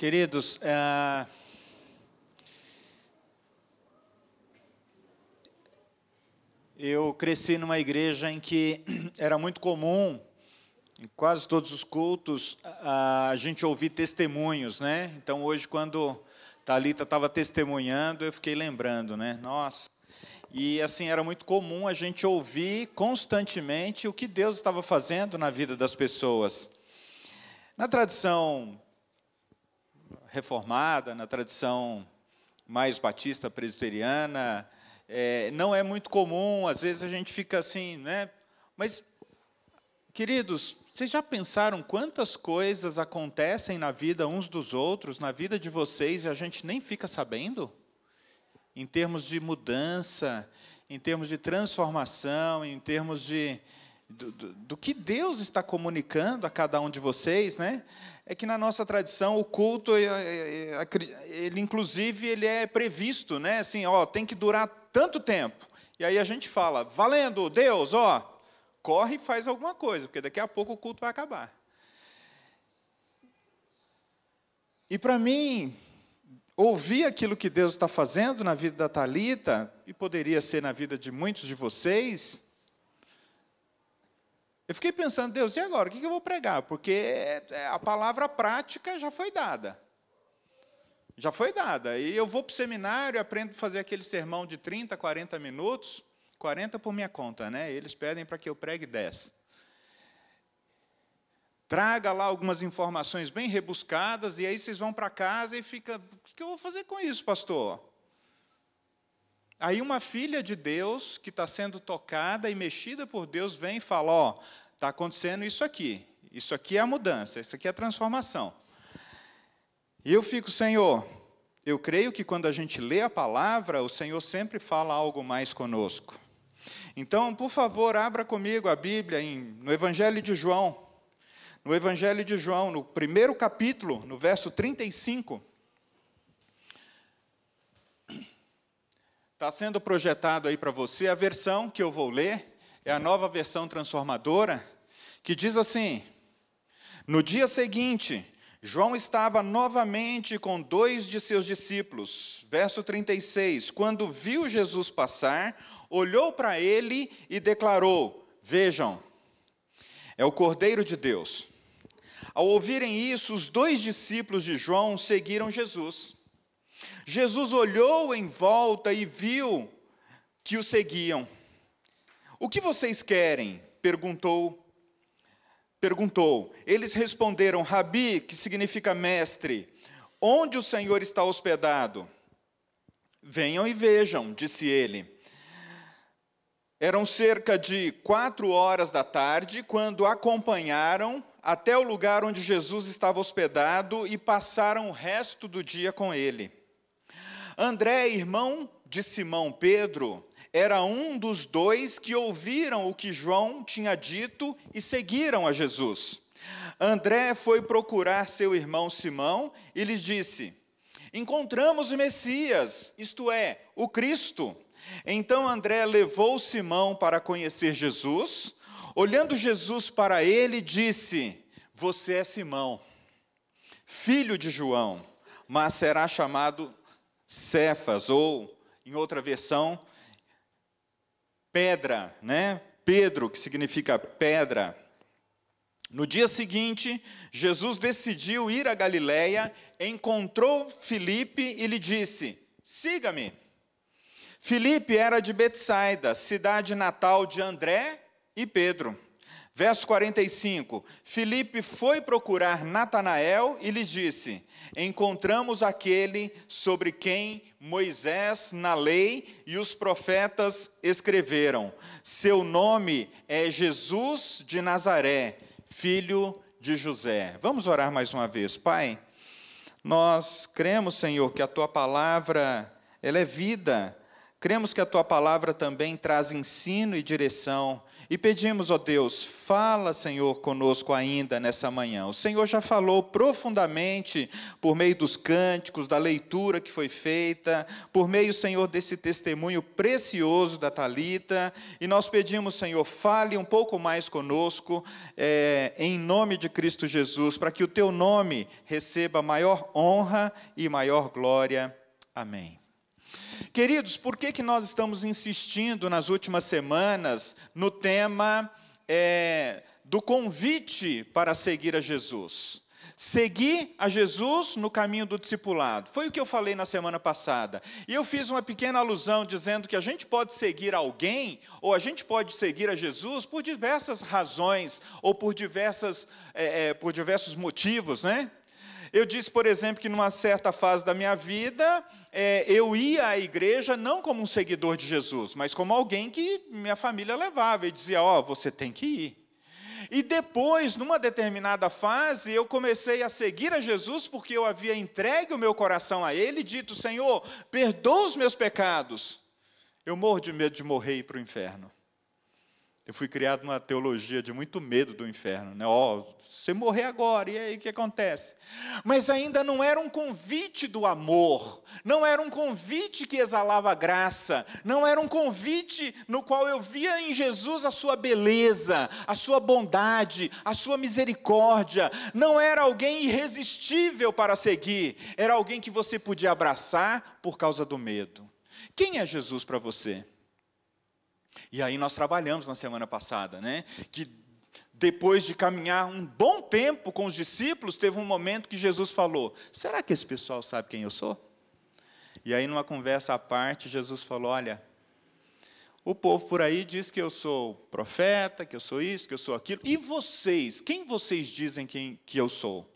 Queridos, é... eu cresci numa igreja em que era muito comum, em quase todos os cultos, a gente ouvir testemunhos, né? Então, hoje, quando Talita estava testemunhando, eu fiquei lembrando, né? Nossa. E assim era muito comum a gente ouvir constantemente o que Deus estava fazendo na vida das pessoas. Na tradição reformada, na tradição mais batista presbiteriana, é, não é muito comum, às vezes a gente fica assim, né? Mas, queridos, vocês já pensaram quantas coisas acontecem na vida uns dos outros, na vida de vocês, e a gente nem fica sabendo? Em termos de mudança, em termos de transformação, em termos de, do, do, do, que Deus está comunicando a cada um de vocês, né? É que na nossa tradição o culto, ele inclusive ele é previsto, né? Assim, ó, tem que durar tanto tempo. E aí a gente fala, valendo, Deus, ó, corre e faz alguma coisa, porque daqui a pouco o culto vai acabar. E para mim, ouvir aquilo que Deus está fazendo na vida da Talita e poderia ser na vida de muitos de vocês, eu fiquei pensando, Deus, e agora? O que eu vou pregar? Porque é, a palavra prática já foi dada. Já foi dada. E eu vou para o seminário, aprendo a fazer aquele sermão de 30, 40 minutos, 40 por minha conta, né? Eles pedem para que eu pregue 10. Traga lá algumas informações bem rebuscadas, e aí vocês vão para casa e fica, o que eu vou fazer com isso, pastor? Aí uma filha de Deus, que está sendo tocada e mexida por Deus, vem e fala: Ó, oh, está acontecendo isso aqui. Isso aqui é a mudança, isso aqui é a transformação. E eu fico, Senhor, eu creio que quando a gente lê a palavra, o Senhor sempre fala algo mais conosco. Então, por favor, abra comigo a Bíblia em, no Evangelho de João. No Evangelho de João, no primeiro capítulo, no verso 35. Está sendo projetado aí para você a versão que eu vou ler, é a nova versão transformadora, que diz assim: No dia seguinte, João estava novamente com dois de seus discípulos. Verso 36. Quando viu Jesus passar, olhou para ele e declarou: Vejam, é o Cordeiro de Deus. Ao ouvirem isso, os dois discípulos de João seguiram Jesus. Jesus olhou em volta e viu que o seguiam. O que vocês querem? perguntou. Perguntou. Eles responderam: Rabi, que significa mestre, onde o Senhor está hospedado? Venham e vejam, disse ele. Eram cerca de quatro horas da tarde quando acompanharam até o lugar onde Jesus estava hospedado e passaram o resto do dia com ele. André, irmão de Simão Pedro, era um dos dois que ouviram o que João tinha dito e seguiram a Jesus. André foi procurar seu irmão Simão e lhes disse: Encontramos o Messias, isto é, o Cristo. Então André levou Simão para conhecer Jesus. Olhando Jesus para ele, disse: Você é Simão, filho de João, mas será chamado Cefas, ou, em outra versão, pedra, né? Pedro, que significa pedra. No dia seguinte, Jesus decidiu ir a Galiléia, encontrou Filipe e lhe disse: Siga-me. Filipe era de Betsaida, cidade natal de André e Pedro. Verso 45: Filipe foi procurar Natanael e lhes disse: Encontramos aquele sobre quem Moisés na lei e os profetas escreveram. Seu nome é Jesus de Nazaré, filho de José. Vamos orar mais uma vez, Pai. Nós cremos, Senhor, que a tua palavra ela é vida Cremos que a tua palavra também traz ensino e direção. E pedimos, ó Deus, fala, Senhor, conosco ainda nessa manhã. O Senhor já falou profundamente por meio dos cânticos, da leitura que foi feita, por meio, Senhor, desse testemunho precioso da Talita. E nós pedimos, Senhor, fale um pouco mais conosco, é, em nome de Cristo Jesus, para que o teu nome receba maior honra e maior glória. Amém. Queridos, por que, que nós estamos insistindo nas últimas semanas no tema é, do convite para seguir a Jesus? Seguir a Jesus no caminho do discipulado. Foi o que eu falei na semana passada. E eu fiz uma pequena alusão dizendo que a gente pode seguir alguém, ou a gente pode seguir a Jesus por diversas razões, ou por, diversas, é, é, por diversos motivos, né? Eu disse, por exemplo, que numa certa fase da minha vida, é, eu ia à igreja não como um seguidor de Jesus, mas como alguém que minha família levava e dizia: Ó, oh, você tem que ir. E depois, numa determinada fase, eu comecei a seguir a Jesus porque eu havia entregue o meu coração a Ele e dito: Senhor, perdoa os meus pecados. Eu morro de medo de morrer e ir para o inferno. Eu fui criado numa teologia de muito medo do inferno, né? Ó, oh, você morrer agora, e aí o que acontece? Mas ainda não era um convite do amor, não era um convite que exalava graça, não era um convite no qual eu via em Jesus a sua beleza, a sua bondade, a sua misericórdia, não era alguém irresistível para seguir, era alguém que você podia abraçar por causa do medo. Quem é Jesus para você? E aí nós trabalhamos na semana passada, né? Que depois de caminhar um bom tempo com os discípulos, teve um momento que Jesus falou: Será que esse pessoal sabe quem eu sou? E aí, numa conversa à parte, Jesus falou: Olha, o povo por aí diz que eu sou profeta, que eu sou isso, que eu sou aquilo. E vocês? Quem vocês dizem quem, que eu sou?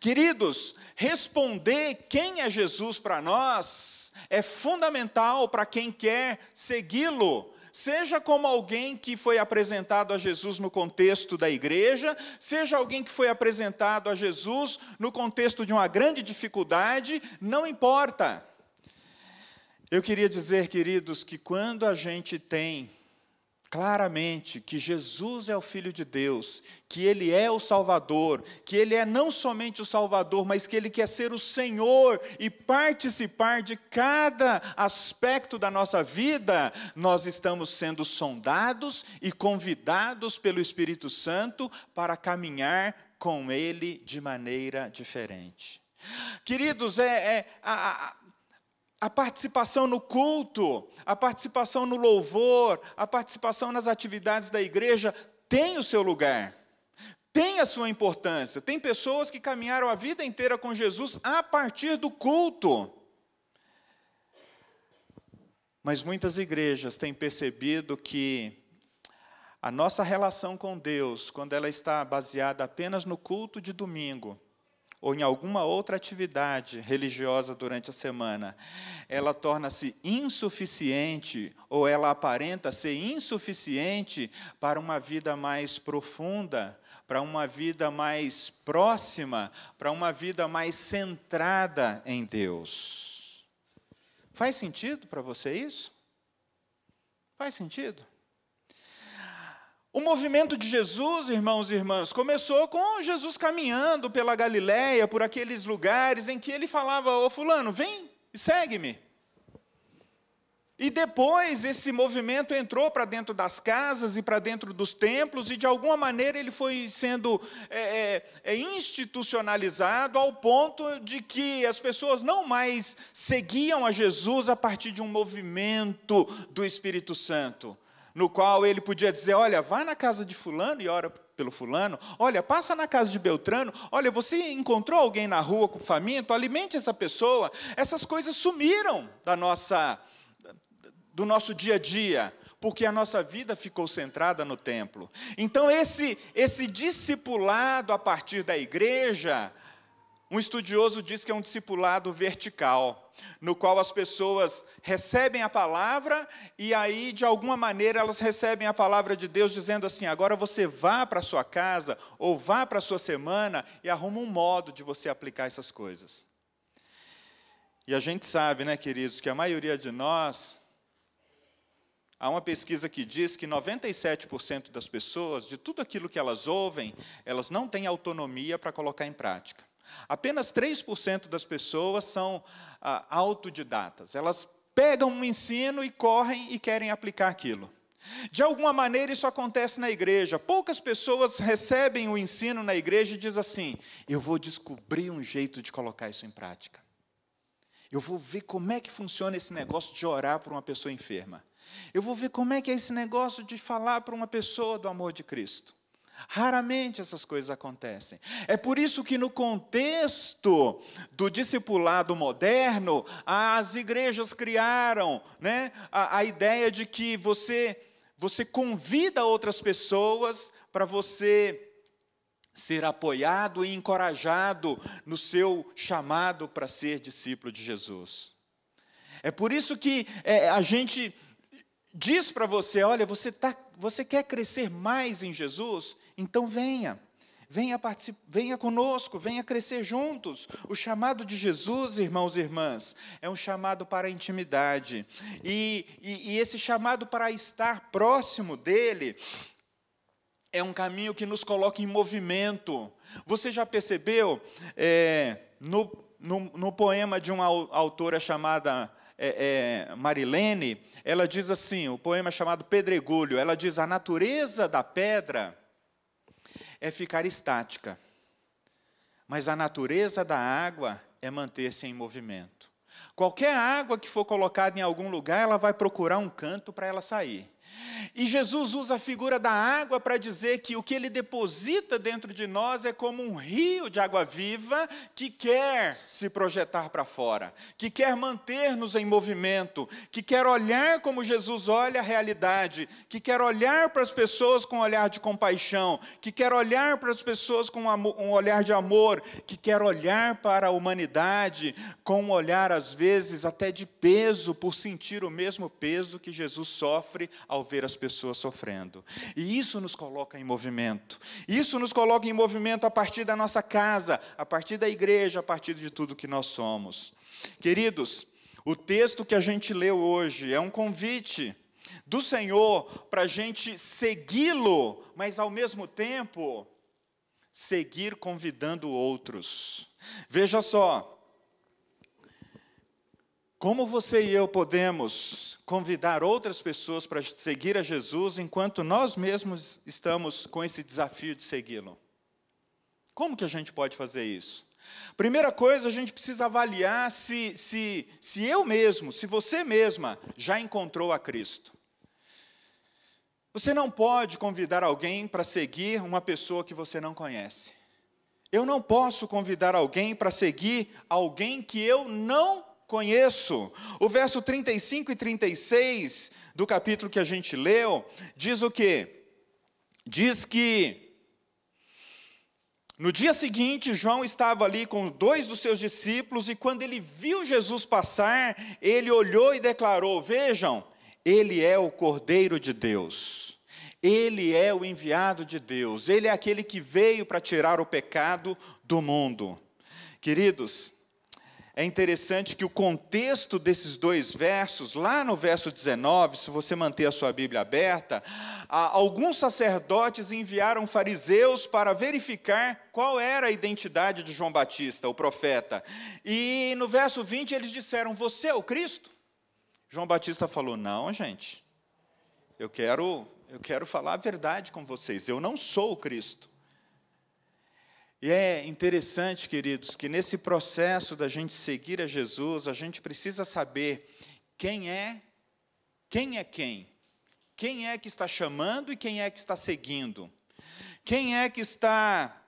Queridos, responder quem é Jesus para nós é fundamental para quem quer segui-lo seja como alguém que foi apresentado a Jesus no contexto da igreja, seja alguém que foi apresentado a Jesus no contexto de uma grande dificuldade, não importa. Eu queria dizer, queridos, que quando a gente tem claramente que Jesus é o Filho de Deus, que Ele é o Salvador, que Ele é não somente o Salvador, mas que Ele quer ser o Senhor e participar de cada aspecto da nossa vida, nós estamos sendo sondados e convidados pelo Espírito Santo para caminhar com Ele de maneira diferente. Queridos, é, é a, a participação no culto, a participação no louvor, a participação nas atividades da igreja tem o seu lugar, tem a sua importância. Tem pessoas que caminharam a vida inteira com Jesus a partir do culto. Mas muitas igrejas têm percebido que a nossa relação com Deus, quando ela está baseada apenas no culto de domingo, ou em alguma outra atividade religiosa durante a semana, ela torna-se insuficiente ou ela aparenta ser insuficiente para uma vida mais profunda, para uma vida mais próxima, para uma vida mais centrada em Deus. Faz sentido para você isso? Faz sentido? O movimento de Jesus, irmãos e irmãs, começou com Jesus caminhando pela Galiléia, por aqueles lugares em que ele falava: Ô Fulano, vem e segue-me. E depois esse movimento entrou para dentro das casas e para dentro dos templos, e de alguma maneira ele foi sendo é, é, é, institucionalizado ao ponto de que as pessoas não mais seguiam a Jesus a partir de um movimento do Espírito Santo no qual ele podia dizer: olha, vá na casa de Fulano e ora pelo Fulano, olha, passa na casa de Beltrano, olha, você encontrou alguém na rua com faminto, alimente essa pessoa. Essas coisas sumiram da nossa, do nosso dia a dia, porque a nossa vida ficou centrada no templo. Então, esse, esse discipulado a partir da igreja, um estudioso diz que é um discipulado vertical no qual as pessoas recebem a palavra e aí, de alguma maneira, elas recebem a palavra de Deus dizendo assim: agora você vá para a sua casa ou vá para a sua semana e arruma um modo de você aplicar essas coisas. E a gente sabe, né, queridos, que a maioria de nós Há uma pesquisa que diz que 97% das pessoas, de tudo aquilo que elas ouvem, elas não têm autonomia para colocar em prática. Apenas 3% das pessoas são ah, autodidatas. Elas pegam um ensino e correm e querem aplicar aquilo. De alguma maneira isso acontece na igreja. Poucas pessoas recebem o ensino na igreja e dizem assim: eu vou descobrir um jeito de colocar isso em prática. Eu vou ver como é que funciona esse negócio de orar por uma pessoa enferma. Eu vou ver como é que é esse negócio de falar para uma pessoa do amor de Cristo. Raramente essas coisas acontecem. É por isso que, no contexto do discipulado moderno, as igrejas criaram né, a, a ideia de que você, você convida outras pessoas para você ser apoiado e encorajado no seu chamado para ser discípulo de Jesus. É por isso que é, a gente diz para você: olha, você, tá, você quer crescer mais em Jesus? Então venha. Venha, venha conosco, venha crescer juntos. O chamado de Jesus, irmãos e irmãs, é um chamado para a intimidade. E, e, e esse chamado para estar próximo dele é um caminho que nos coloca em movimento. Você já percebeu é, no, no, no, poema de uma autora chamada é, é, Marilene, ela diz assim: o poema é chamado Pedregulho, ela diz: a natureza da pedra é ficar estática, mas a natureza da água é manter-se em movimento. Qualquer água que for colocada em algum lugar, ela vai procurar um canto para ela sair. E Jesus usa a figura da água para dizer que o que ele deposita dentro de nós é como um rio de água viva que quer se projetar para fora, que quer manter-nos em movimento, que quer olhar como Jesus olha a realidade, que quer olhar para as pessoas com um olhar de compaixão, que quer olhar para as pessoas com um olhar de amor, que quer olhar para a humanidade com um olhar, às vezes, até de peso, por sentir o mesmo peso que Jesus sofre ao ao ver as pessoas sofrendo. E isso nos coloca em movimento. Isso nos coloca em movimento a partir da nossa casa, a partir da igreja, a partir de tudo que nós somos. Queridos, o texto que a gente leu hoje é um convite do Senhor para a gente segui-lo, mas ao mesmo tempo seguir convidando outros. Veja só, como você e eu podemos convidar outras pessoas para seguir a Jesus enquanto nós mesmos estamos com esse desafio de segui-lo? Como que a gente pode fazer isso? Primeira coisa, a gente precisa avaliar se, se, se eu mesmo, se você mesma já encontrou a Cristo. Você não pode convidar alguém para seguir uma pessoa que você não conhece. Eu não posso convidar alguém para seguir alguém que eu não conheço. O verso 35 e 36 do capítulo que a gente leu diz o quê? Diz que no dia seguinte, João estava ali com dois dos seus discípulos e quando ele viu Jesus passar, ele olhou e declarou: Vejam, ele é o Cordeiro de Deus. Ele é o enviado de Deus. Ele é aquele que veio para tirar o pecado do mundo. Queridos, é interessante que o contexto desses dois versos, lá no verso 19, se você manter a sua Bíblia aberta, alguns sacerdotes enviaram fariseus para verificar qual era a identidade de João Batista, o profeta. E no verso 20 eles disseram: Você é o Cristo? João Batista falou: Não, gente, eu quero, eu quero falar a verdade com vocês, eu não sou o Cristo. E é interessante, queridos, que nesse processo da gente seguir a Jesus, a gente precisa saber quem é, quem é quem. Quem é que está chamando e quem é que está seguindo. Quem é que está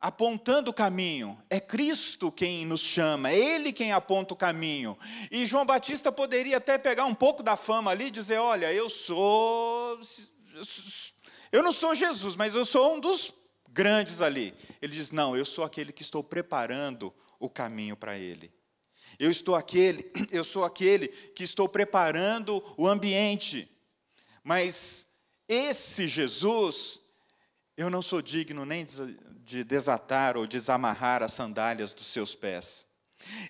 apontando o caminho. É Cristo quem nos chama, é Ele quem aponta o caminho. E João Batista poderia até pegar um pouco da fama ali e dizer: Olha, eu sou. Eu não sou Jesus, mas eu sou um dos grandes ali. Ele diz: Não, eu sou aquele que estou preparando o caminho para ele. Eu estou aquele, eu sou aquele que estou preparando o ambiente. Mas esse Jesus, eu não sou digno nem de desatar ou desamarrar as sandálias dos seus pés.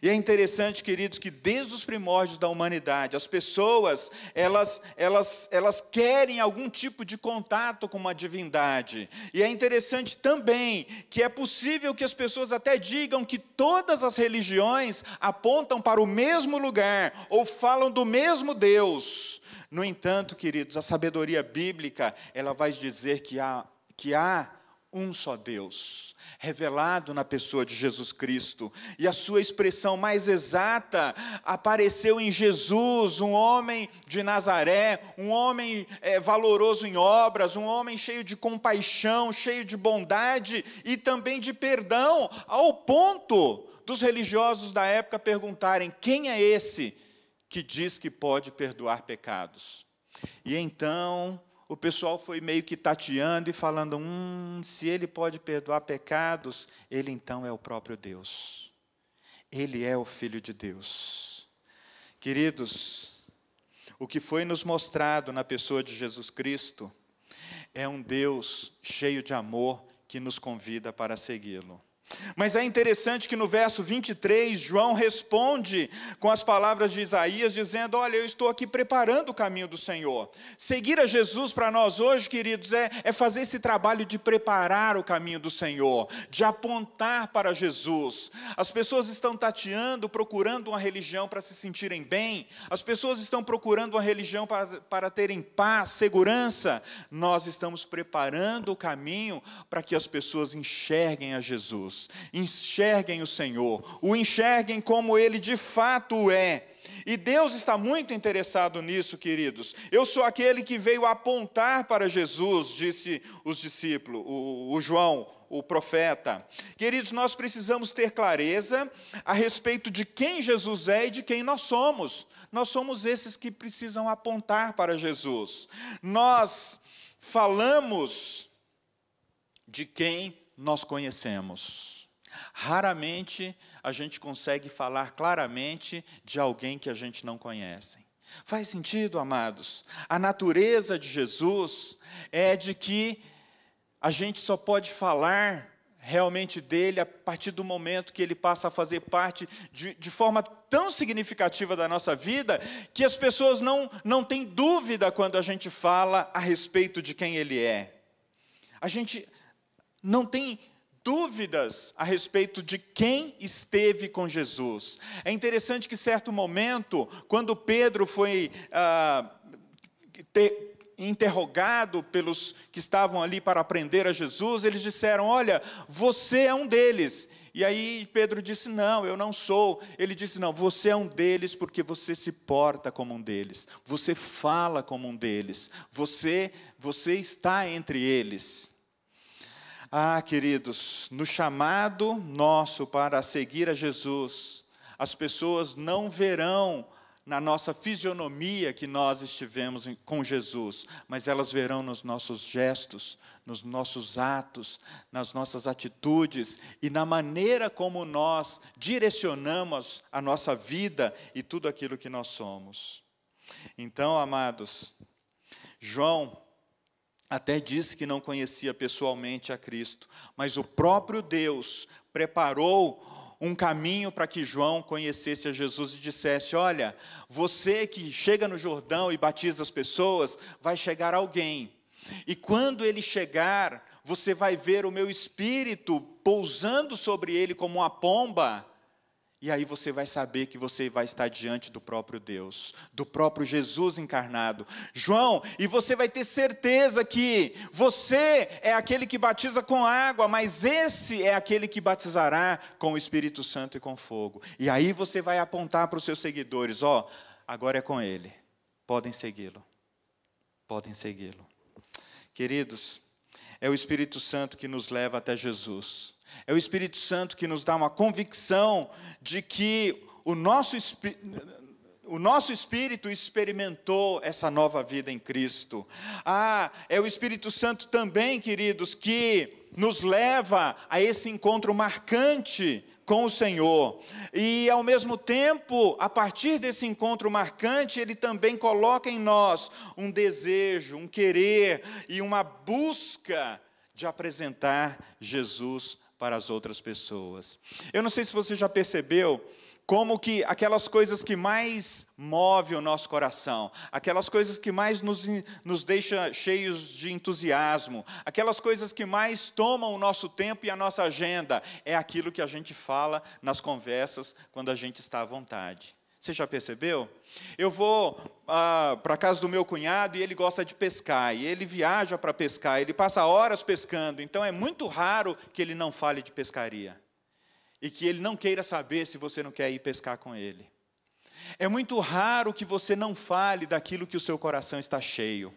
E é interessante, queridos, que desde os primórdios da humanidade, as pessoas, elas, elas, elas querem algum tipo de contato com uma divindade. E é interessante também que é possível que as pessoas até digam que todas as religiões apontam para o mesmo lugar ou falam do mesmo Deus. No entanto, queridos, a sabedoria bíblica, ela vai dizer que há, que há um só Deus revelado na pessoa de Jesus Cristo. E a sua expressão mais exata apareceu em Jesus, um homem de Nazaré, um homem é, valoroso em obras, um homem cheio de compaixão, cheio de bondade e também de perdão, ao ponto dos religiosos da época perguntarem: quem é esse que diz que pode perdoar pecados? E então o pessoal foi meio que tateando e falando: hum, se ele pode perdoar pecados, ele então é o próprio Deus. Ele é o Filho de Deus. Queridos, o que foi nos mostrado na pessoa de Jesus Cristo é um Deus cheio de amor que nos convida para segui-lo. Mas é interessante que no verso 23, João responde com as palavras de Isaías, dizendo: Olha, eu estou aqui preparando o caminho do Senhor. Seguir a Jesus para nós hoje, queridos, é, é fazer esse trabalho de preparar o caminho do Senhor, de apontar para Jesus. As pessoas estão tateando, procurando uma religião para se sentirem bem, as pessoas estão procurando uma religião para, para terem paz, segurança. Nós estamos preparando o caminho para que as pessoas enxerguem a Jesus enxerguem o Senhor, o enxerguem como ele de fato é. E Deus está muito interessado nisso, queridos. Eu sou aquele que veio apontar para Jesus, disse os discípulos, o, o João, o profeta. Queridos, nós precisamos ter clareza a respeito de quem Jesus é e de quem nós somos. Nós somos esses que precisam apontar para Jesus. Nós falamos de quem nós conhecemos. Raramente a gente consegue falar claramente de alguém que a gente não conhece. Faz sentido, amados? A natureza de Jesus é de que a gente só pode falar realmente dele a partir do momento que ele passa a fazer parte de, de, forma tão significativa da nossa vida que as pessoas não, não têm dúvida quando a gente fala a respeito de quem ele é. A gente, não tem dúvidas a respeito de quem esteve com Jesus. É interessante que, certo momento, quando Pedro foi ah, ter, interrogado pelos que estavam ali para aprender a Jesus, eles disseram: Olha, você é um deles. E aí Pedro disse: Não, eu não sou. Ele disse: Não, você é um deles porque você se porta como um deles, você fala como um deles, você, você está entre eles. Ah, queridos, no chamado nosso para seguir a Jesus, as pessoas não verão na nossa fisionomia que nós estivemos com Jesus, mas elas verão nos nossos gestos, nos nossos atos, nas nossas atitudes e na maneira como nós direcionamos a nossa vida e tudo aquilo que nós somos. Então, amados, João até disse que não conhecia pessoalmente a Cristo, mas o próprio Deus preparou um caminho para que João conhecesse a Jesus e dissesse: Olha, você que chega no Jordão e batiza as pessoas, vai chegar alguém. E quando ele chegar, você vai ver o meu espírito pousando sobre ele como uma pomba e aí você vai saber que você vai estar diante do próprio Deus, do próprio Jesus encarnado. João, e você vai ter certeza que você é aquele que batiza com água, mas esse é aquele que batizará com o Espírito Santo e com fogo. E aí você vai apontar para os seus seguidores: ó, oh, agora é com ele. Podem segui-lo. Podem segui-lo. Queridos, é o Espírito Santo que nos leva até Jesus. É o Espírito Santo que nos dá uma convicção de que o nosso, o nosso espírito experimentou essa nova vida em Cristo. Ah, é o Espírito Santo também, queridos, que nos leva a esse encontro marcante com o Senhor. E, ao mesmo tempo, a partir desse encontro marcante, ele também coloca em nós um desejo, um querer e uma busca de apresentar Jesus para as outras pessoas. Eu não sei se você já percebeu como que aquelas coisas que mais movem o nosso coração, aquelas coisas que mais nos, nos deixa cheios de entusiasmo, aquelas coisas que mais tomam o nosso tempo e a nossa agenda, é aquilo que a gente fala nas conversas quando a gente está à vontade. Você já percebeu? Eu vou ah, para a casa do meu cunhado e ele gosta de pescar, e ele viaja para pescar, ele passa horas pescando, então é muito raro que ele não fale de pescaria e que ele não queira saber se você não quer ir pescar com ele. É muito raro que você não fale daquilo que o seu coração está cheio.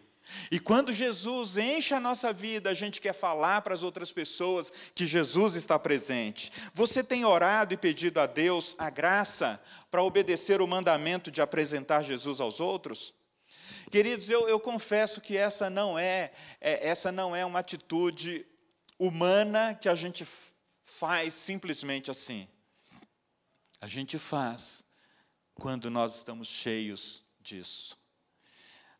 E quando Jesus enche a nossa vida, a gente quer falar para as outras pessoas que Jesus está presente. Você tem orado e pedido a Deus a graça para obedecer o mandamento de apresentar Jesus aos outros? Queridos, eu, eu confesso que essa não é, é, essa não é uma atitude humana que a gente faz simplesmente assim. A gente faz quando nós estamos cheios disso.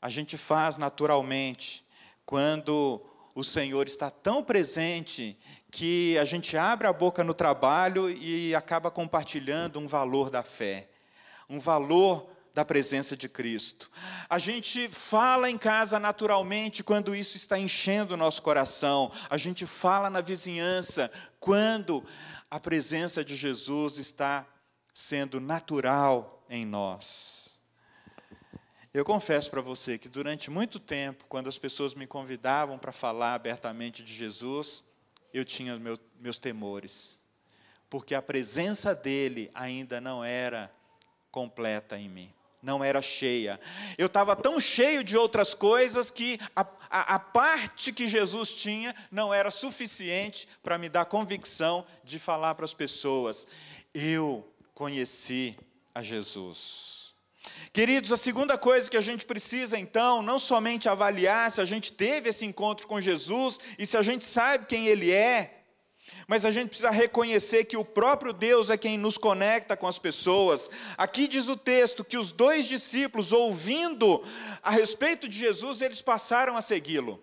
A gente faz naturalmente quando o Senhor está tão presente que a gente abre a boca no trabalho e acaba compartilhando um valor da fé, um valor da presença de Cristo. A gente fala em casa naturalmente quando isso está enchendo o nosso coração. A gente fala na vizinhança quando a presença de Jesus está sendo natural em nós. Eu confesso para você que durante muito tempo, quando as pessoas me convidavam para falar abertamente de Jesus, eu tinha meu, meus temores, porque a presença dele ainda não era completa em mim não era cheia. Eu estava tão cheio de outras coisas que a, a, a, parte que Jesus tinha não era suficiente para me dar convicção de falar para as pessoas. Eu conheci a Jesus. Queridos, a segunda coisa que a gente precisa então, não somente avaliar se a gente teve esse encontro com Jesus e se a gente sabe quem Ele é, mas a gente precisa reconhecer que o próprio Deus é quem nos conecta com as pessoas. Aqui diz o texto que os dois discípulos, ouvindo a respeito de Jesus, eles passaram a segui-lo.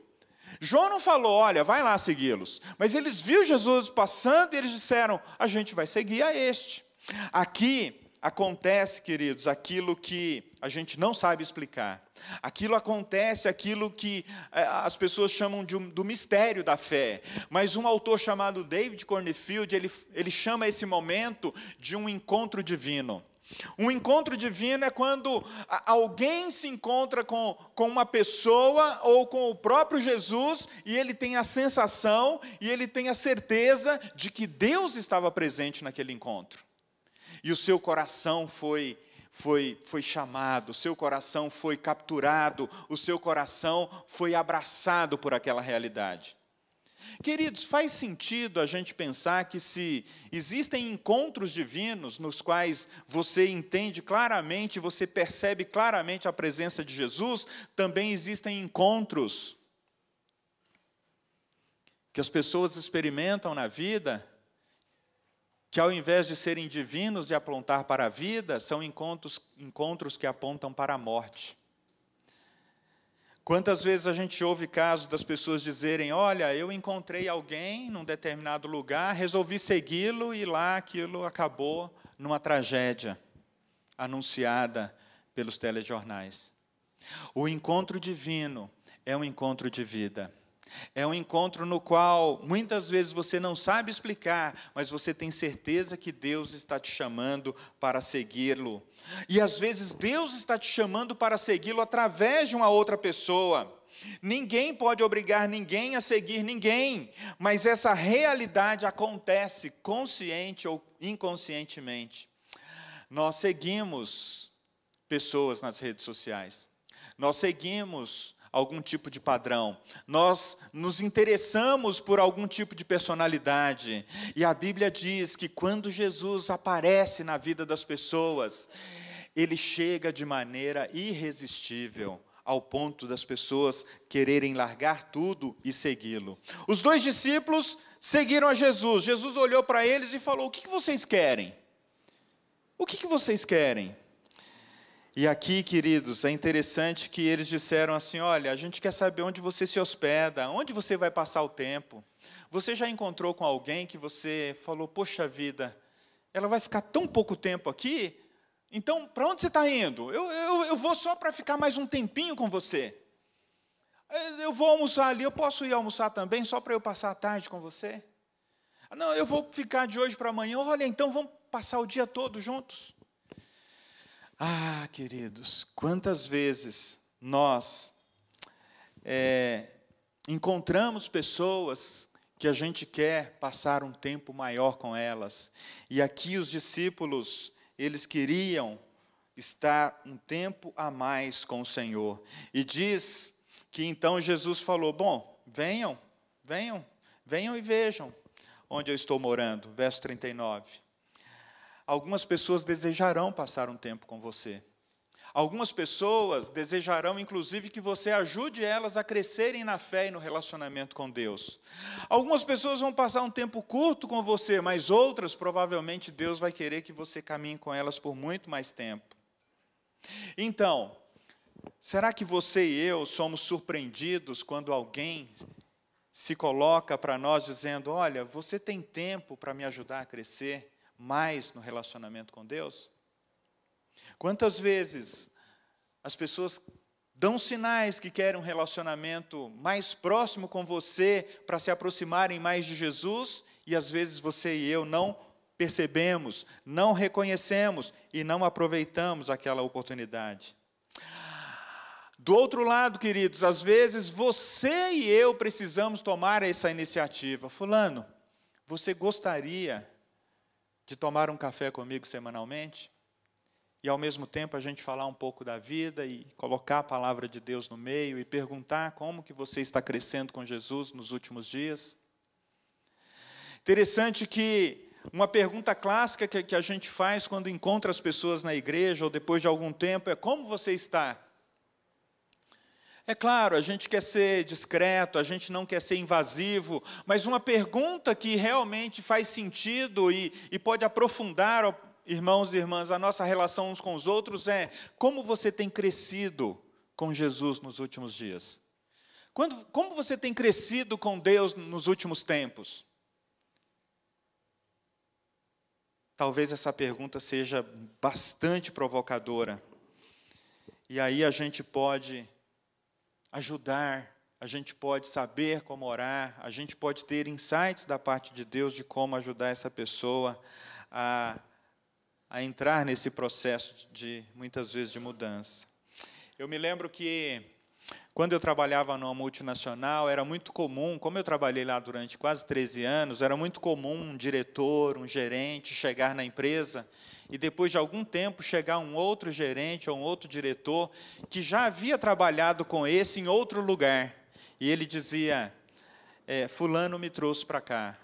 João não falou, olha, vai lá segui-los, mas eles viram Jesus passando e eles disseram, a gente vai seguir a este. Aqui acontece, queridos, aquilo que a gente não sabe explicar. Aquilo acontece, aquilo que é, as pessoas chamam de do mistério da fé. Mas um autor chamado David Cornfield, ele, ele chama esse momento de um encontro divino. Um encontro divino é quando alguém se encontra com, com uma pessoa ou com o próprio Jesus e ele tem a sensação e ele tem a certeza de que Deus estava presente naquele encontro e o seu coração foi foi, foi chamado, o seu coração foi capturado, o seu coração foi abraçado por aquela realidade. Queridos, faz sentido a gente pensar que se existem encontros divinos nos quais você entende claramente, você percebe claramente a presença de Jesus, também existem encontros que as pessoas experimentam na vida que ao invés de serem divinos e apontar para a vida, são encontros, encontros que apontam para a morte. Quantas vezes a gente ouve casos das pessoas dizerem: Olha, eu encontrei alguém num determinado lugar, resolvi segui-lo e lá aquilo acabou numa tragédia anunciada pelos telejornais. O encontro divino é um encontro de vida. É um encontro no qual muitas vezes você não sabe explicar, mas você tem certeza que Deus está te chamando para segui-lo. E às vezes Deus está te chamando para segui-lo através de uma outra pessoa. Ninguém pode obrigar ninguém a seguir ninguém, mas essa realidade acontece consciente ou inconscientemente. Nós seguimos pessoas nas redes sociais. Nós seguimos algum tipo de padrão, nós nos interessamos por algum tipo de personalidade. E a Bíblia diz que quando Jesus aparece na vida das pessoas, ele chega de maneira irresistível ao ponto das pessoas quererem largar tudo e segui-lo. Os dois discípulos seguiram a Jesus. Jesus olhou para eles e falou: O que vocês querem? O que vocês querem? E aqui, queridos, é interessante que eles disseram assim: olha, a gente quer saber onde você se hospeda, onde você vai passar o tempo. Você já encontrou com alguém que você falou, poxa vida, ela vai ficar tão pouco tempo aqui, então para onde você está indo? Eu, eu, eu vou só para ficar mais um tempinho com você. Eu vou almoçar ali, eu posso ir almoçar também, só para eu passar a tarde com você? Não, eu vou ficar de hoje para amanhã. Olha, então vamos passar o dia todo juntos. Ah, queridos, quantas vezes nós é, encontramos pessoas que a gente quer passar um tempo maior com elas. E aqui os discípulos, eles queriam estar um tempo a mais com o Senhor. E diz que então Jesus falou: Bom, venham, venham, venham e vejam onde eu estou morando. Verso 39. Algumas pessoas desejarão passar um tempo com você. Algumas pessoas desejarão, inclusive, que você ajude elas a crescerem na fé e no relacionamento com Deus. Algumas pessoas vão passar um tempo curto com você, mas outras, provavelmente, Deus vai querer que você caminhe com elas por muito mais tempo. Então, será que você e eu somos surpreendidos quando alguém se coloca para nós dizendo: Olha, você tem tempo para me ajudar a crescer? Mais no relacionamento com Deus? Quantas vezes as pessoas dão sinais que querem um relacionamento mais próximo com você para se aproximarem mais de Jesus e às vezes você e eu não percebemos, não reconhecemos e não aproveitamos aquela oportunidade. Do outro lado, queridos, às vezes você e eu precisamos tomar essa iniciativa. Fulano, você gostaria de tomar um café comigo semanalmente e ao mesmo tempo a gente falar um pouco da vida e colocar a palavra de Deus no meio e perguntar como que você está crescendo com Jesus nos últimos dias. Interessante que uma pergunta clássica que, que a gente faz quando encontra as pessoas na igreja ou depois de algum tempo é como você está? É claro, a gente quer ser discreto, a gente não quer ser invasivo, mas uma pergunta que realmente faz sentido e, e pode aprofundar, irmãos e irmãs, a nossa relação uns com os outros é: como você tem crescido com Jesus nos últimos dias? Quando, como você tem crescido com Deus nos últimos tempos? Talvez essa pergunta seja bastante provocadora. E aí a gente pode ajudar, a gente pode saber como orar, a gente pode ter insights da parte de Deus de como ajudar essa pessoa a, a entrar nesse processo de, muitas vezes, de mudança. Eu me lembro que quando eu trabalhava numa multinacional, era muito comum, como eu trabalhei lá durante quase 13 anos, era muito comum um diretor, um gerente chegar na empresa e depois de algum tempo chegar um outro gerente ou um outro diretor que já havia trabalhado com esse em outro lugar. E ele dizia: é, Fulano me trouxe para cá.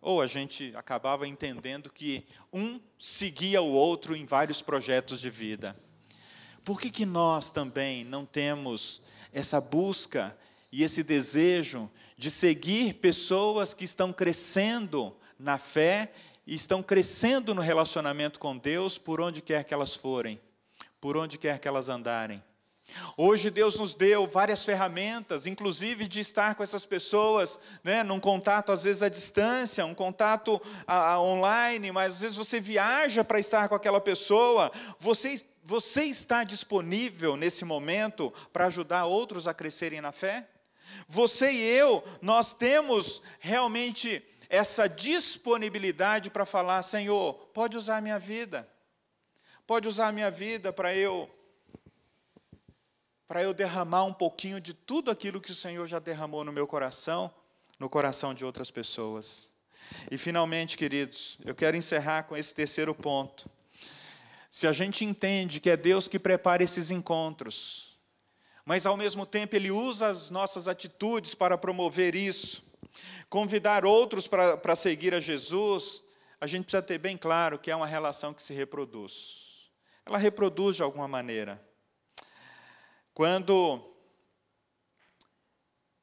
Ou a gente acabava entendendo que um seguia o outro em vários projetos de vida. Por que, que nós também não temos essa busca e esse desejo de seguir pessoas que estão crescendo na fé e estão crescendo no relacionamento com Deus por onde quer que elas forem, por onde quer que elas andarem. Hoje Deus nos deu várias ferramentas, inclusive de estar com essas pessoas, né, num contato às vezes à distância, um contato a, a online, mas às vezes você viaja para estar com aquela pessoa. Você você está disponível nesse momento para ajudar outros a crescerem na fé? Você e eu, nós temos realmente essa disponibilidade para falar: Senhor, pode usar a minha vida, pode usar a minha vida para eu para eu derramar um pouquinho de tudo aquilo que o Senhor já derramou no meu coração, no coração de outras pessoas. E finalmente, queridos, eu quero encerrar com esse terceiro ponto. Se a gente entende que é Deus que prepara esses encontros, mas ao mesmo tempo Ele usa as nossas atitudes para promover isso, convidar outros para, para seguir a Jesus, a gente precisa ter bem claro que é uma relação que se reproduz. Ela reproduz de alguma maneira. Quando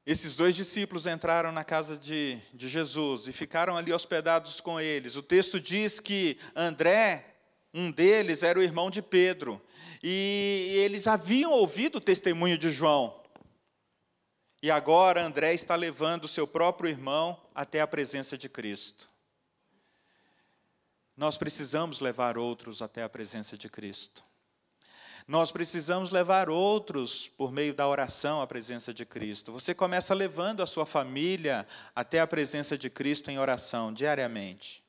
esses dois discípulos entraram na casa de, de Jesus e ficaram ali hospedados com eles, o texto diz que André um deles era o irmão de Pedro, e eles haviam ouvido o testemunho de João. E agora André está levando seu próprio irmão até a presença de Cristo. Nós precisamos levar outros até a presença de Cristo. Nós precisamos levar outros por meio da oração à presença de Cristo. Você começa levando a sua família até a presença de Cristo em oração diariamente.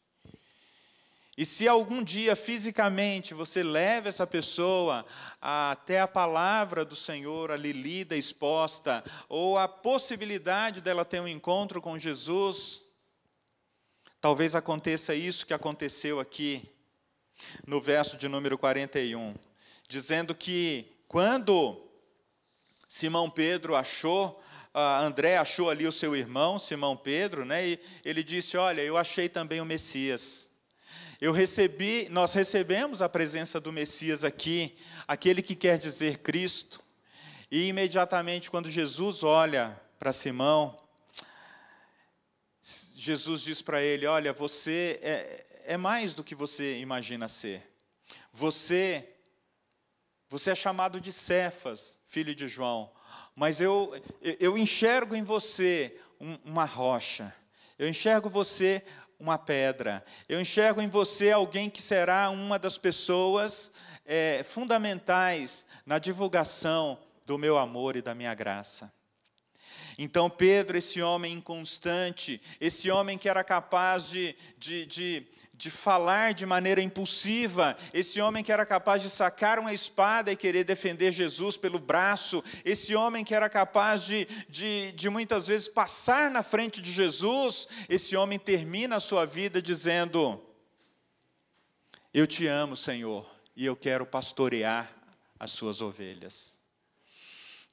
E se algum dia fisicamente você leva essa pessoa até a palavra do Senhor ali lida, exposta, ou a possibilidade dela ter um encontro com Jesus, talvez aconteça isso que aconteceu aqui no verso de número 41 dizendo que quando Simão Pedro achou, uh, André achou ali o seu irmão, Simão Pedro, né, e ele disse: Olha, eu achei também o Messias. Eu recebi, nós recebemos a presença do Messias aqui, aquele que quer dizer Cristo. E imediatamente, quando Jesus olha para Simão, Jesus diz para ele: Olha, você é, é mais do que você imagina ser. Você você é chamado de Cefas, filho de João, mas eu, eu enxergo em você uma rocha, eu enxergo você uma pedra, eu enxergo em você alguém que será uma das pessoas é, fundamentais na divulgação do meu amor e da minha graça. Então, Pedro, esse homem inconstante, esse homem que era capaz de, de, de de falar de maneira impulsiva, esse homem que era capaz de sacar uma espada e querer defender Jesus pelo braço, esse homem que era capaz de, de, de muitas vezes passar na frente de Jesus, esse homem termina a sua vida dizendo: Eu te amo, Senhor, e eu quero pastorear as suas ovelhas.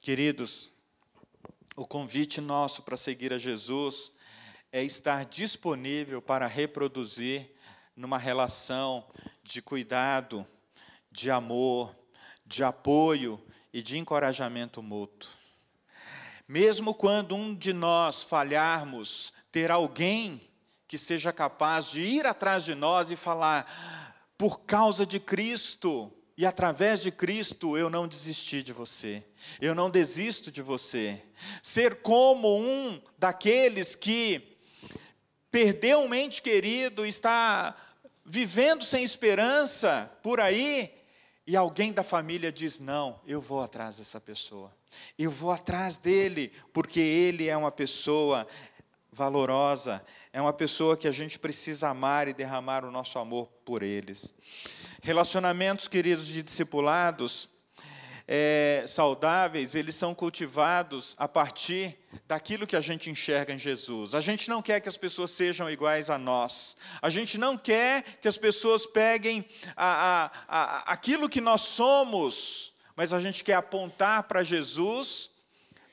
Queridos, o convite nosso para seguir a Jesus é estar disponível para reproduzir numa relação de cuidado, de amor, de apoio e de encorajamento mútuo. Mesmo quando um de nós falharmos, ter alguém que seja capaz de ir atrás de nós e falar: por causa de Cristo e através de Cristo eu não desisti de você, eu não desisto de você. Ser como um daqueles que perdeu um ente querido, está vivendo sem esperança por aí, e alguém da família diz: Não, eu vou atrás dessa pessoa, eu vou atrás dele, porque ele é uma pessoa valorosa, é uma pessoa que a gente precisa amar e derramar o nosso amor por eles. Relacionamentos, queridos, de discipulados, é, saudáveis, eles são cultivados a partir daquilo que a gente enxerga em Jesus. A gente não quer que as pessoas sejam iguais a nós. A gente não quer que as pessoas peguem a, a, a, aquilo que nós somos, mas a gente quer apontar para Jesus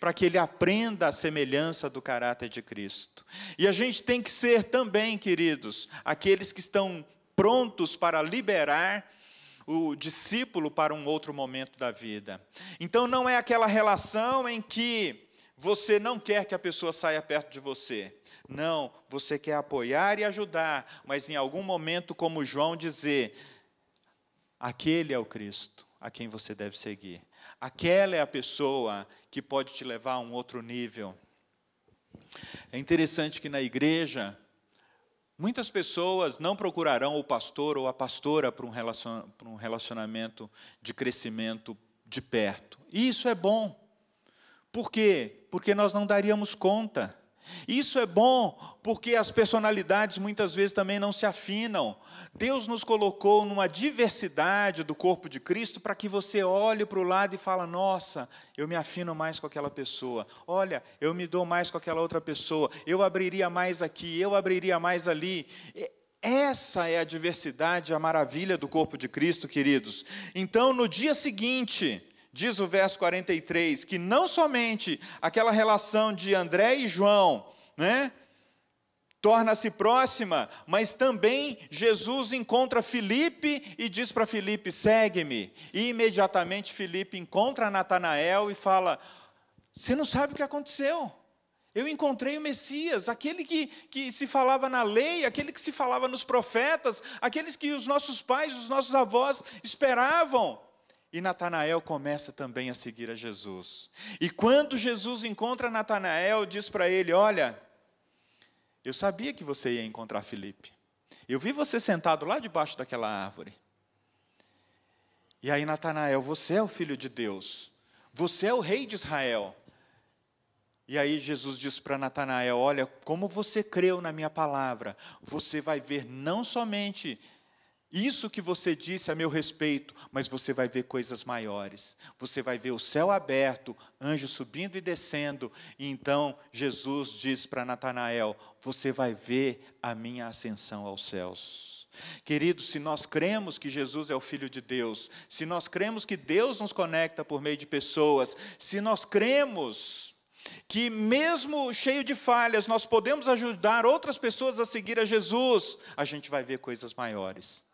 para que ele aprenda a semelhança do caráter de Cristo. E a gente tem que ser também, queridos, aqueles que estão prontos para liberar o discípulo para um outro momento da vida. Então não é aquela relação em que você não quer que a pessoa saia perto de você. Não, você quer apoiar e ajudar, mas em algum momento, como João, dizer: aquele é o Cristo a quem você deve seguir. Aquela é a pessoa que pode te levar a um outro nível. É interessante que na igreja, Muitas pessoas não procurarão o pastor ou a pastora para um relacionamento de crescimento de perto. E isso é bom. Por quê? Porque nós não daríamos conta. Isso é bom porque as personalidades muitas vezes também não se afinam. Deus nos colocou numa diversidade do corpo de Cristo para que você olhe para o lado e fala: "Nossa, eu me afino mais com aquela pessoa. Olha, eu me dou mais com aquela outra pessoa. Eu abriria mais aqui, eu abriria mais ali." Essa é a diversidade, a maravilha do corpo de Cristo, queridos. Então, no dia seguinte, diz o verso 43, que não somente aquela relação de André e João, né, torna-se próxima, mas também Jesus encontra Filipe e diz para Filipe: segue-me. E imediatamente Filipe encontra Natanael e fala: Você não sabe o que aconteceu. Eu encontrei o Messias, aquele que, que se falava na lei, aquele que se falava nos profetas, aqueles que os nossos pais, os nossos avós esperavam. E Natanael começa também a seguir a Jesus. E quando Jesus encontra Natanael, diz para ele: Olha, eu sabia que você ia encontrar Felipe. Eu vi você sentado lá debaixo daquela árvore. E aí, Natanael, você é o filho de Deus. Você é o rei de Israel. E aí Jesus diz para Natanael: Olha, como você creu na minha palavra, você vai ver não somente isso que você disse a meu respeito, mas você vai ver coisas maiores. Você vai ver o céu aberto, anjos subindo e descendo. E então Jesus diz para Natanael: Você vai ver a minha ascensão aos céus. Queridos, se nós cremos que Jesus é o Filho de Deus, se nós cremos que Deus nos conecta por meio de pessoas, se nós cremos que mesmo cheio de falhas, nós podemos ajudar outras pessoas a seguir a Jesus, a gente vai ver coisas maiores.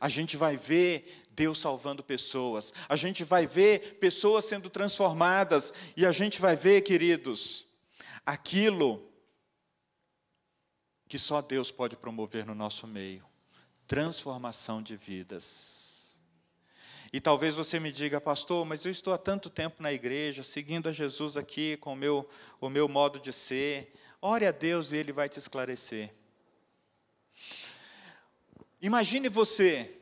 A gente vai ver Deus salvando pessoas, a gente vai ver pessoas sendo transformadas, e a gente vai ver, queridos, aquilo que só Deus pode promover no nosso meio transformação de vidas. E talvez você me diga, pastor, mas eu estou há tanto tempo na igreja, seguindo a Jesus aqui com o meu, o meu modo de ser. Ore a Deus e Ele vai te esclarecer. Imagine você,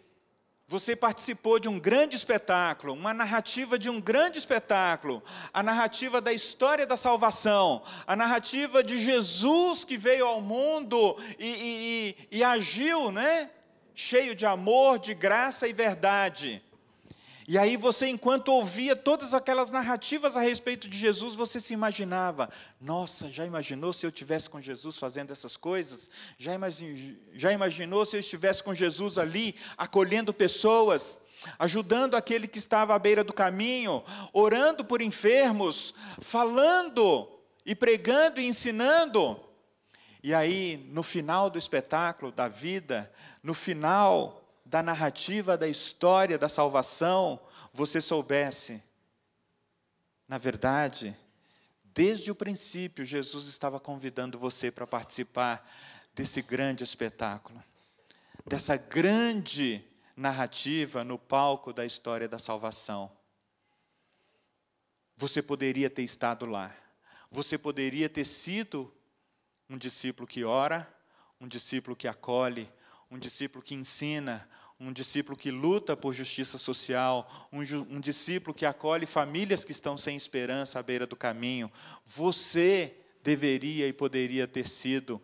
você participou de um grande espetáculo, uma narrativa de um grande espetáculo, a narrativa da história da salvação, a narrativa de Jesus que veio ao mundo e, e, e, e agiu, né? Cheio de amor, de graça e verdade. E aí você, enquanto ouvia todas aquelas narrativas a respeito de Jesus, você se imaginava: nossa, já imaginou se eu estivesse com Jesus fazendo essas coisas? Já já imaginou se eu estivesse com Jesus ali, acolhendo pessoas? ajudando aquele que estava à beira do caminho, orando por enfermos, falando e pregando e ensinando. E aí, no final do espetáculo da vida, no final da narrativa da história da salvação, você soubesse, na verdade, desde o princípio, Jesus estava convidando você para participar desse grande espetáculo, dessa grande narrativa no palco da história da salvação. Você poderia ter estado lá, você poderia ter sido um discípulo que ora, um discípulo que acolhe, um discípulo que ensina, um discípulo que luta por justiça social, um, um, discípulo que acolhe famílias que estão sem esperança à beira do caminho. Você deveria e poderia ter sido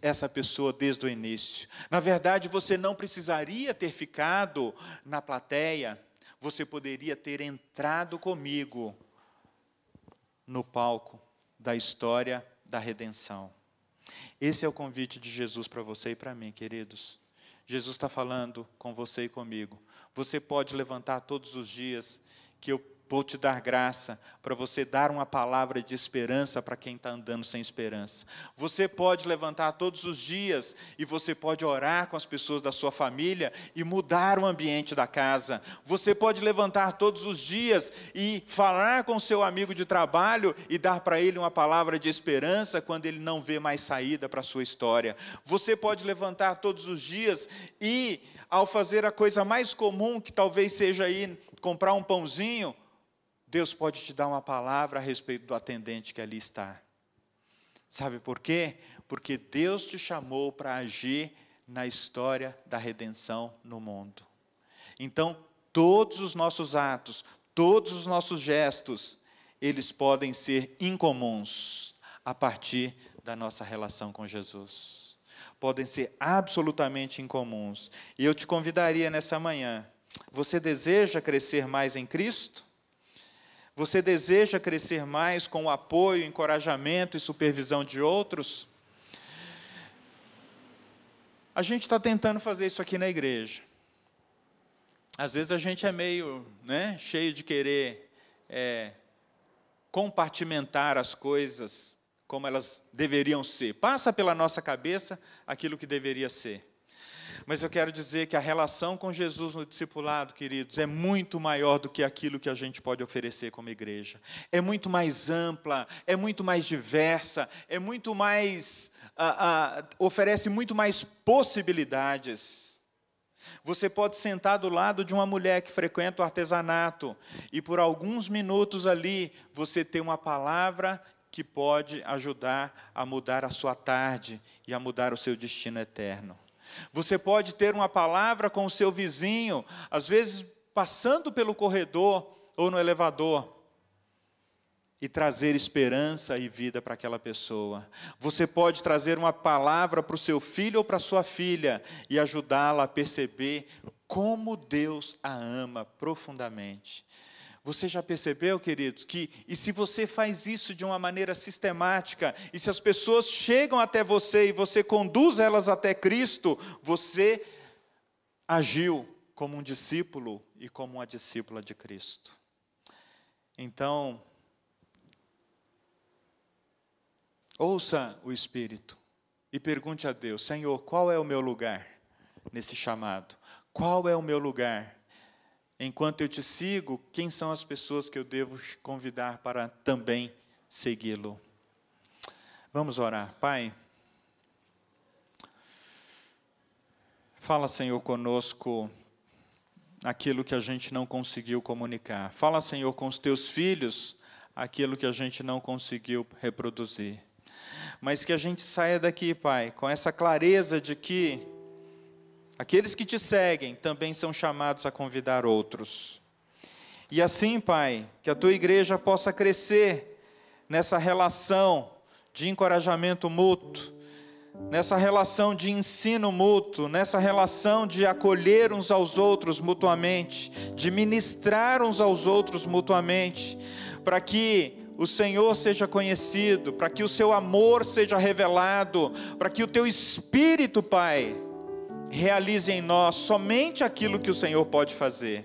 essa pessoa desde o início. Na verdade, você não precisaria ter ficado na plateia, você poderia ter entrado comigo no palco da história da redenção. Esse é o convite de Jesus para você e para mim, queridos. Jesus está falando com você e comigo. Você pode levantar todos os dias que eu Vou te dar graça para você dar uma palavra de esperança para quem está andando sem esperança. Você pode levantar todos os dias e você pode orar com as pessoas da sua família e mudar o ambiente da casa. Você pode levantar todos os dias e falar com seu amigo de trabalho e dar para ele uma palavra de esperança quando ele não vê mais saída para a sua história. Você pode levantar todos os dias e, ao fazer a coisa mais comum, que talvez seja ir comprar um pãozinho, Deus pode te dar uma palavra a respeito do atendente que ali está. Sabe por quê? Porque Deus te chamou para agir na história da redenção no mundo. Então, todos os nossos atos, todos os nossos gestos, eles podem ser incomuns a partir da nossa relação com Jesus. Podem ser absolutamente incomuns. E eu te convidaria nessa manhã. Você deseja crescer mais em Cristo? Você deseja crescer mais com o apoio, encorajamento e supervisão de outros? A gente está tentando fazer isso aqui na igreja. Às vezes a gente é meio né, cheio de querer é, compartimentar as coisas como elas deveriam ser. Passa pela nossa cabeça aquilo que deveria ser. Mas eu quero dizer que a relação com Jesus no discipulado, queridos, é muito maior do que aquilo que a gente pode oferecer como igreja. É muito mais ampla, é muito mais diversa, é muito mais. Ah, ah, oferece muito mais possibilidades. Você pode sentar do lado de uma mulher que frequenta o artesanato e por alguns minutos ali você ter uma palavra que pode ajudar a mudar a sua tarde e a mudar o seu destino eterno. Você pode ter uma palavra com o seu vizinho, às vezes passando pelo corredor ou no elevador, e trazer esperança e vida para aquela pessoa. Você pode trazer uma palavra para o seu filho ou para sua filha e ajudá-la a perceber como Deus a ama profundamente. Você já percebeu, queridos, que e se você faz isso de uma maneira sistemática, e se as pessoas chegam até você e você conduz elas até Cristo, você agiu como um discípulo e como uma discípula de Cristo. Então, ouça o Espírito e pergunte a Deus: Senhor, qual é o meu lugar nesse chamado? Qual é o meu lugar? Enquanto eu te sigo, quem são as pessoas que eu devo convidar para também segui-lo? Vamos orar. Pai, fala, Senhor, conosco aquilo que a gente não conseguiu comunicar. Fala, Senhor, com os teus filhos aquilo que a gente não conseguiu reproduzir. Mas que a gente saia daqui, Pai, com essa clareza de que Aqueles que te seguem também são chamados a convidar outros. E assim, Pai, que a tua igreja possa crescer nessa relação de encorajamento mútuo, nessa relação de ensino mútuo, nessa relação de acolher uns aos outros mutuamente, de ministrar uns aos outros mutuamente, para que o Senhor seja conhecido, para que o seu amor seja revelado, para que o teu espírito, Pai, realize em nós somente aquilo que o Senhor pode fazer.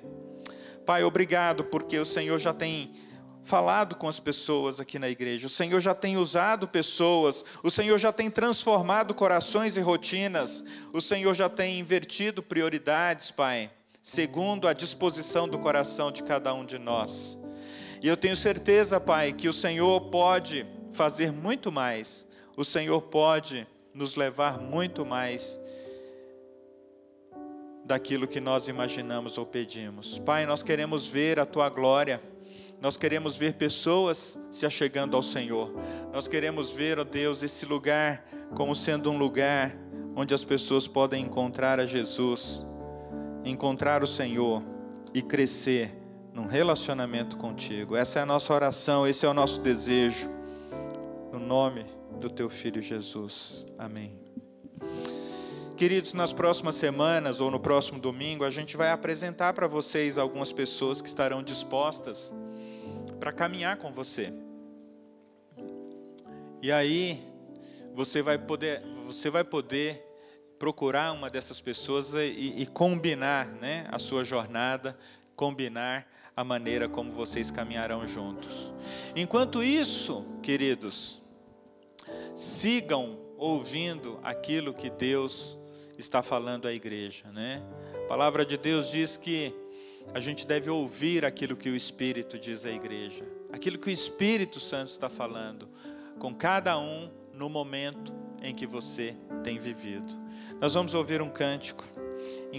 Pai, obrigado, porque o Senhor já tem falado com as pessoas aqui na igreja, o Senhor já tem usado pessoas, o Senhor já tem transformado corações e rotinas, o Senhor já tem invertido prioridades, Pai, segundo a disposição do coração de cada um de nós. E eu tenho certeza, Pai, que o Senhor pode fazer muito mais, o Senhor pode nos levar muito mais daquilo que nós imaginamos ou pedimos. Pai, nós queremos ver a tua glória. Nós queremos ver pessoas se achegando ao Senhor. Nós queremos ver, ó Deus, esse lugar como sendo um lugar onde as pessoas podem encontrar a Jesus, encontrar o Senhor e crescer num relacionamento contigo. Essa é a nossa oração, esse é o nosso desejo. No nome do teu filho Jesus. Amém. Queridos, nas próximas semanas ou no próximo domingo, a gente vai apresentar para vocês algumas pessoas que estarão dispostas para caminhar com você. E aí, você vai poder, você vai poder procurar uma dessas pessoas e, e combinar né, a sua jornada, combinar a maneira como vocês caminharão juntos. Enquanto isso, queridos, sigam ouvindo aquilo que Deus está falando à igreja, né? A palavra de Deus diz que a gente deve ouvir aquilo que o Espírito diz à igreja, aquilo que o Espírito Santo está falando com cada um no momento em que você tem vivido. Nós vamos ouvir um cântico.